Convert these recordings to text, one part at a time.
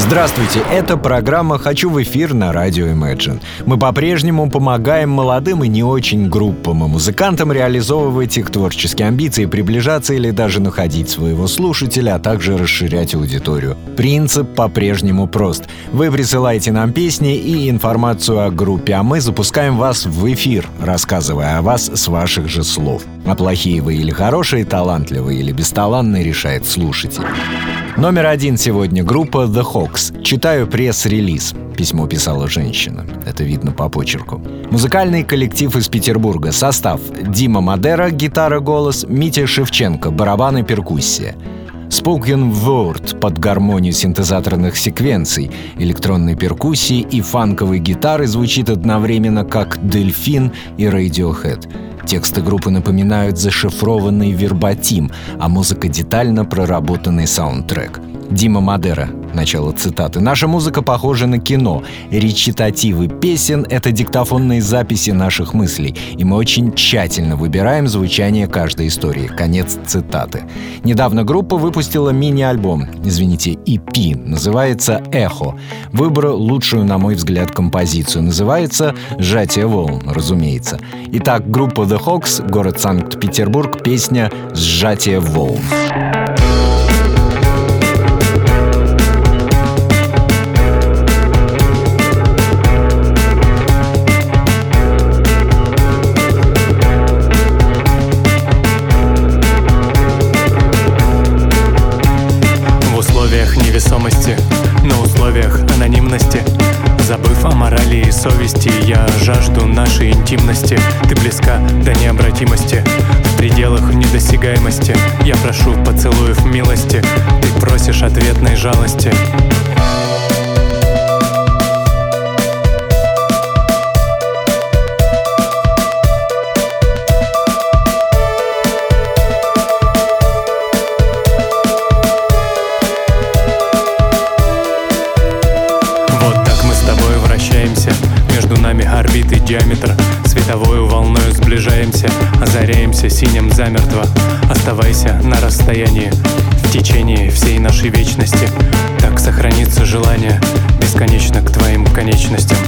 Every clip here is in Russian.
Здравствуйте, это программа «Хочу в эфир» на радио Imagine. Мы по-прежнему помогаем молодым и не очень группам и музыкантам реализовывать их творческие амбиции, приближаться или даже находить своего слушателя, а также расширять аудиторию. Принцип по-прежнему прост. Вы присылаете нам песни и информацию о группе, а мы запускаем вас в эфир, рассказывая о вас с ваших же слов. А плохие вы или хорошие, талантливые или бесталанные решает слушатель. Номер один сегодня группа The Hawks. Читаю пресс-релиз. Письмо писала женщина. Это видно по почерку. Музыкальный коллектив из Петербурга. Состав. Дима Мадера, гитара, голос. Митя Шевченко, барабаны, перкуссия. Spoken Word под гармонию синтезаторных секвенций, электронной перкуссии и фанковой гитары звучит одновременно как «Дельфин» и «Radiohead». Тексты группы напоминают зашифрованный вербатим, а музыка детально проработанный саундтрек. Дима Мадера. Начало цитаты. «Наша музыка похожа на кино. Речитативы песен — это диктофонные записи наших мыслей, и мы очень тщательно выбираем звучание каждой истории». Конец цитаты. Недавно группа выпустила мини-альбом, извините, EP, называется «Эхо». Выбор лучшую, на мой взгляд, композицию. Называется «Сжатие волн», разумеется. Итак, группа The Hawks, город Санкт-Петербург, песня «Сжатие волн». невесомости интимности Ты близка до необратимости. В пределах недосягаемости. Я прошу поцелуев милости. Ты просишь ответной жалости На расстоянии В течение всей нашей вечности. Так сохранится желание Бесконечно к твоим конечностям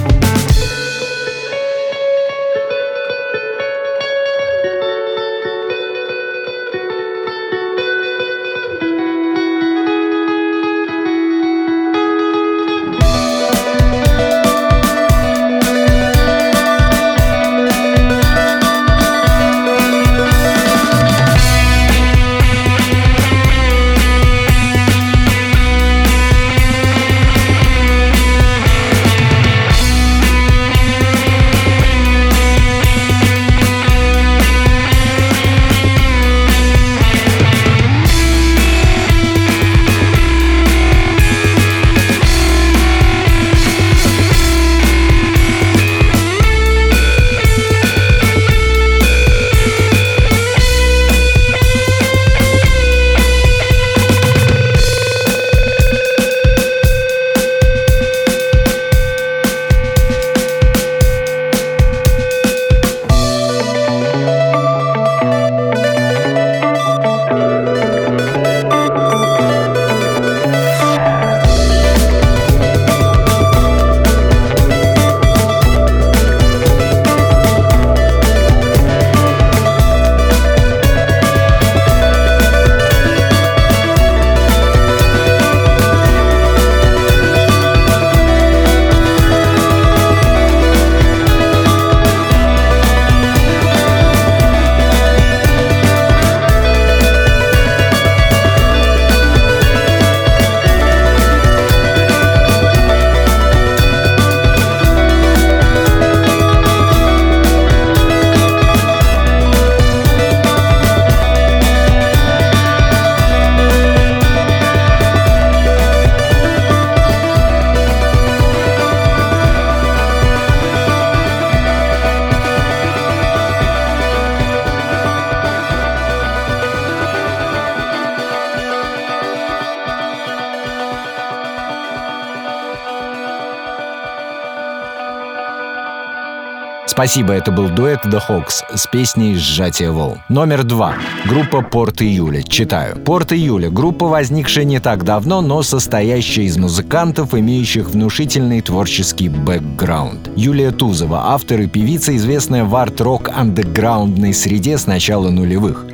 Спасибо, это был дуэт The Hawks с песней «Сжатие волн». Номер два. Группа «Порт Июля». Читаю. «Порт Июля» — группа, возникшая не так давно, но состоящая из музыкантов, имеющих внушительный творческий бэкграунд. Юлия Тузова, автор и певица, известная в арт-рок андеграундной среде с начала нулевых.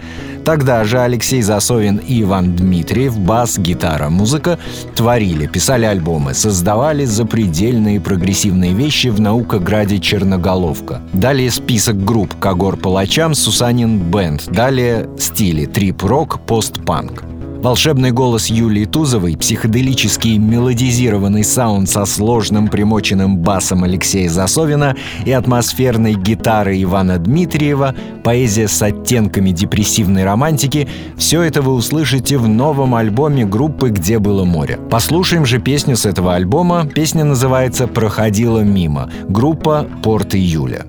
Тогда же Алексей Засовин и Иван Дмитриев, бас, гитара, музыка творили, писали альбомы, создавали запредельные прогрессивные вещи в наукограде Черноголовка. Далее список групп Когор Палачам, Сусанин Бенд. Далее стили трип-рок, пост-панк. Волшебный голос Юлии Тузовой, психоделический мелодизированный саунд со сложным примоченным басом Алексея Засовина и атмосферной гитары Ивана Дмитриева, поэзия с оттенками депрессивной романтики — все это вы услышите в новом альбоме группы «Где было море». Послушаем же песню с этого альбома. Песня называется «Проходила мимо». Группа «Порт июля».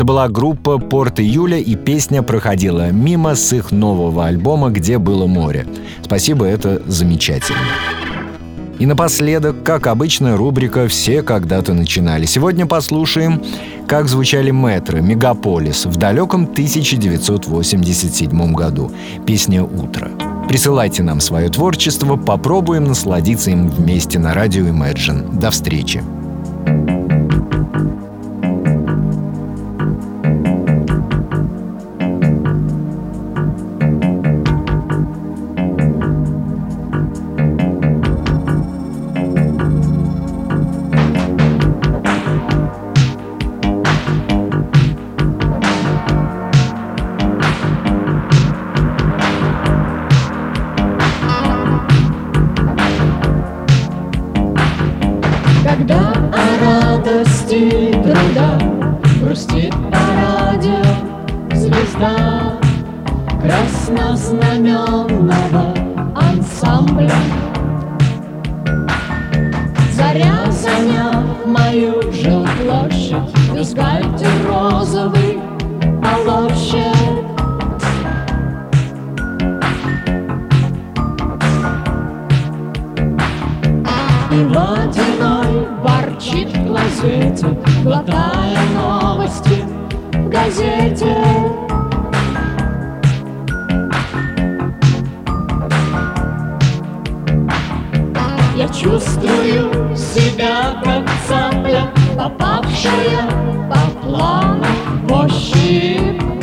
Была группа «Порт июля» и песня проходила мимо с их нового альбома «Где было море». Спасибо, это замечательно. И напоследок, как обычно, рубрика «Все когда-то начинали». Сегодня послушаем, как звучали метры «Мегаполис» в далеком 1987 году. Песня «Утро». Присылайте нам свое творчество, попробуем насладиться им вместе на радио Imagine. До встречи! грусти труда Грустит на радио звезда Краснознаменного ансамбля. Заря занял мою жилплощадь Бюстгальтер розовый полощет И вот торчит в лазете, глотая новости в газете. Я чувствую себя как цапля, попавшая по плану в ощупь.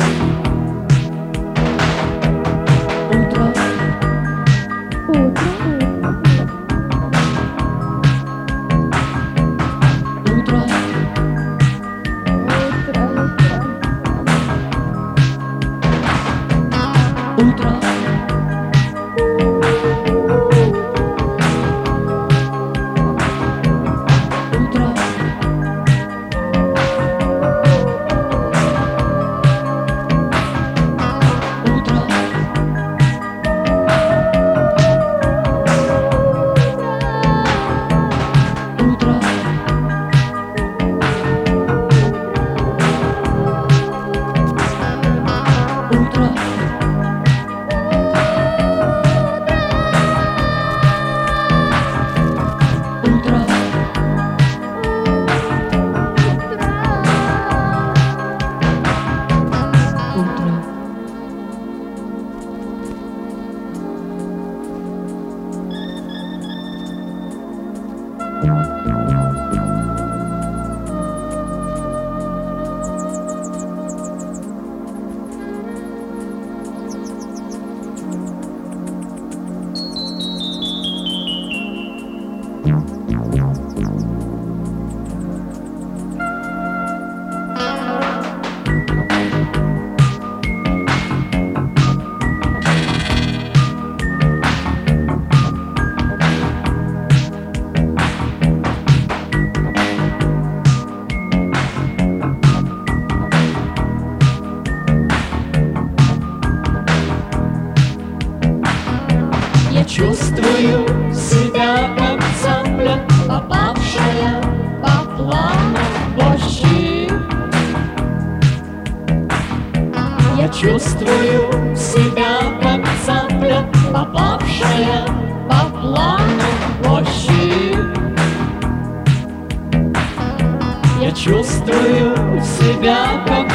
branca